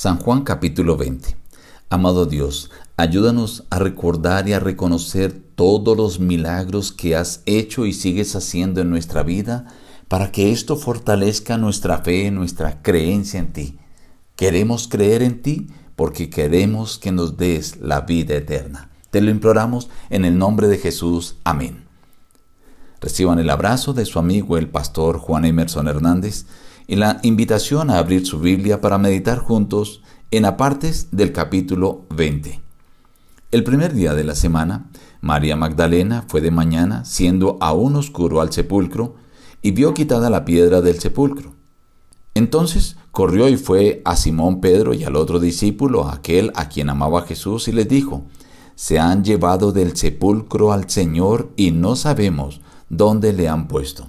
San Juan capítulo 20. Amado Dios, ayúdanos a recordar y a reconocer todos los milagros que has hecho y sigues haciendo en nuestra vida para que esto fortalezca nuestra fe, nuestra creencia en ti. Queremos creer en ti porque queremos que nos des la vida eterna. Te lo imploramos en el nombre de Jesús. Amén. Reciban el abrazo de su amigo el pastor Juan Emerson Hernández y la invitación a abrir su Biblia para meditar juntos en apartes del capítulo 20. El primer día de la semana, María Magdalena fue de mañana, siendo aún oscuro al sepulcro, y vio quitada la piedra del sepulcro. Entonces corrió y fue a Simón Pedro y al otro discípulo, aquel a quien amaba Jesús, y les dijo, Se han llevado del sepulcro al Señor y no sabemos dónde le han puesto.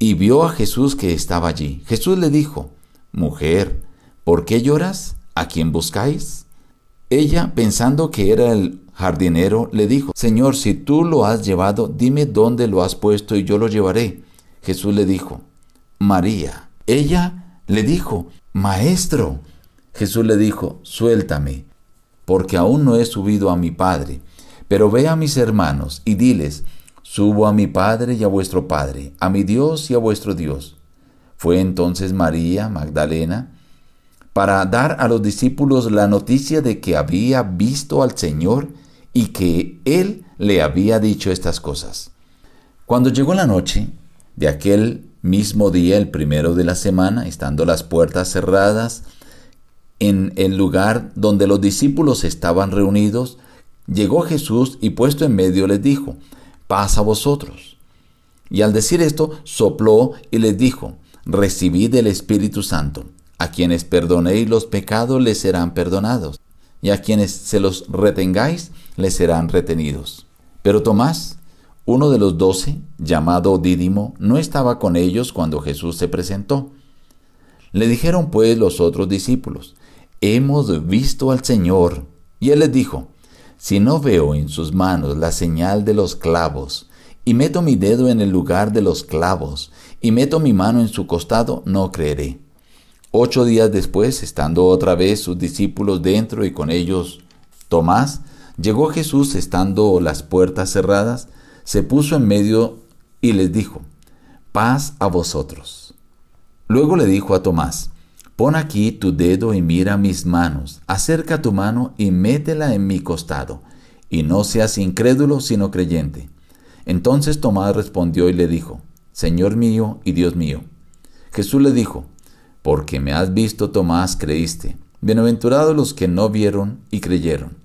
y vio a Jesús que estaba allí. Jesús le dijo, Mujer, ¿por qué lloras? ¿A quién buscáis? Ella, pensando que era el jardinero, le dijo, Señor, si tú lo has llevado, dime dónde lo has puesto y yo lo llevaré. Jesús le dijo, María. Ella le dijo, Maestro. Jesús le dijo, Suéltame, porque aún no he subido a mi Padre, pero ve a mis hermanos y diles, Subo a mi Padre y a vuestro Padre, a mi Dios y a vuestro Dios. Fue entonces María Magdalena para dar a los discípulos la noticia de que había visto al Señor y que Él le había dicho estas cosas. Cuando llegó la noche de aquel mismo día, el primero de la semana, estando las puertas cerradas, en el lugar donde los discípulos estaban reunidos, llegó Jesús y puesto en medio les dijo, paz a vosotros. Y al decir esto, sopló y les dijo, recibid el Espíritu Santo. A quienes perdonéis los pecados les serán perdonados, y a quienes se los retengáis les serán retenidos. Pero Tomás, uno de los doce, llamado Dídimo, no estaba con ellos cuando Jesús se presentó. Le dijeron pues los otros discípulos, Hemos visto al Señor. Y él les dijo, si no veo en sus manos la señal de los clavos, y meto mi dedo en el lugar de los clavos, y meto mi mano en su costado, no creeré. Ocho días después, estando otra vez sus discípulos dentro y con ellos Tomás, llegó Jesús estando las puertas cerradas, se puso en medio y les dijo, paz a vosotros. Luego le dijo a Tomás, Pon aquí tu dedo y mira mis manos, acerca tu mano y métela en mi costado, y no seas incrédulo sino creyente. Entonces Tomás respondió y le dijo, Señor mío y Dios mío. Jesús le dijo, Porque me has visto, Tomás, creíste. Bienaventurados los que no vieron y creyeron.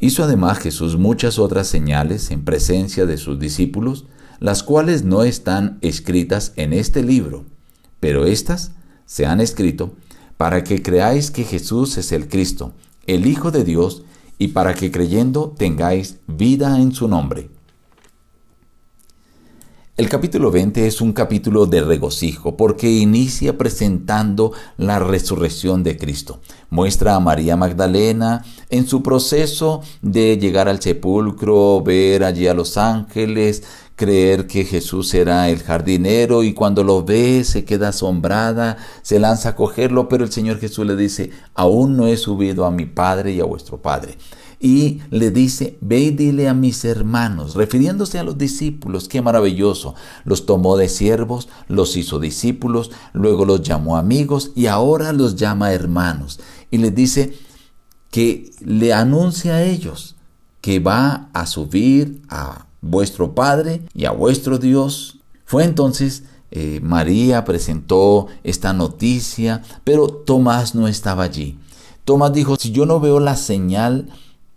Hizo además Jesús muchas otras señales en presencia de sus discípulos, las cuales no están escritas en este libro, pero éstas se han escrito para que creáis que Jesús es el Cristo, el Hijo de Dios, y para que creyendo tengáis vida en su nombre. El capítulo 20 es un capítulo de regocijo porque inicia presentando la resurrección de Cristo. Muestra a María Magdalena en su proceso de llegar al sepulcro, ver allí a los ángeles, creer que Jesús era el jardinero y cuando lo ve se queda asombrada, se lanza a cogerlo, pero el Señor Jesús le dice, aún no he subido a mi Padre y a vuestro Padre y le dice, ve y dile a mis hermanos, refiriéndose a los discípulos, qué maravilloso, los tomó de siervos, los hizo discípulos, luego los llamó amigos y ahora los llama hermanos. Y les dice que le anuncia a ellos que va a subir a vuestro Padre y a vuestro Dios. Fue entonces eh, María presentó esta noticia, pero Tomás no estaba allí. Tomás dijo, si yo no veo la señal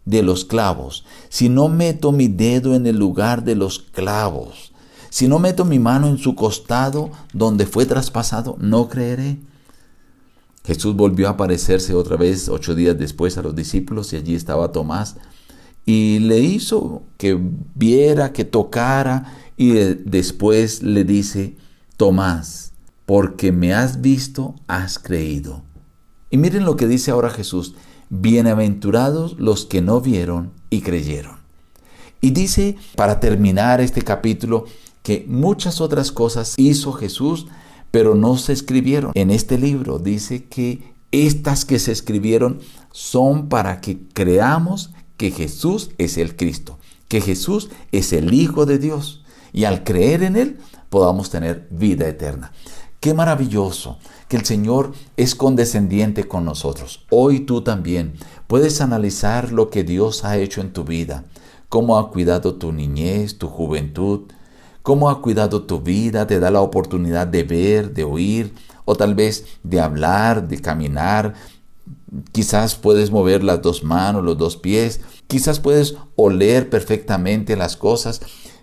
de los clavos, si no meto mi dedo en el lugar de los clavos, si no meto mi mano en su costado donde fue traspasado, no creeré. Jesús volvió a aparecerse otra vez ocho días después a los discípulos y allí estaba Tomás y le hizo que viera, que tocara y después le dice, Tomás, porque me has visto, has creído. Y miren lo que dice ahora Jesús, bienaventurados los que no vieron y creyeron. Y dice, para terminar este capítulo, que muchas otras cosas hizo Jesús, pero no se escribieron. En este libro dice que estas que se escribieron son para que creamos que Jesús es el Cristo, que Jesús es el Hijo de Dios. Y al creer en Él podamos tener vida eterna. Qué maravilloso que el Señor es condescendiente con nosotros. Hoy tú también puedes analizar lo que Dios ha hecho en tu vida, cómo ha cuidado tu niñez, tu juventud, cómo ha cuidado tu vida, te da la oportunidad de ver, de oír, o tal vez de hablar, de caminar. Quizás puedes mover las dos manos, los dos pies, quizás puedes oler perfectamente las cosas,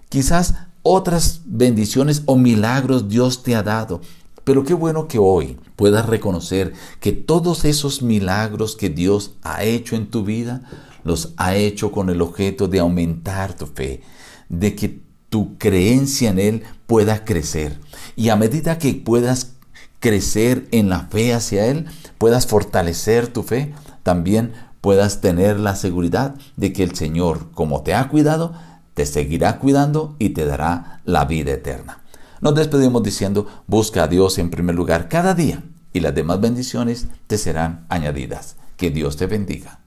quizás otras bendiciones o milagros Dios te ha dado. Pero qué bueno que hoy puedas reconocer que todos esos milagros que Dios ha hecho en tu vida, los ha hecho con el objeto de aumentar tu fe, de que tu creencia en Él pueda crecer. Y a medida que puedas crecer en la fe hacia Él, puedas fortalecer tu fe, también puedas tener la seguridad de que el Señor, como te ha cuidado, te seguirá cuidando y te dará la vida eterna. Nos despedimos diciendo, busca a Dios en primer lugar cada día y las demás bendiciones te serán añadidas. Que Dios te bendiga.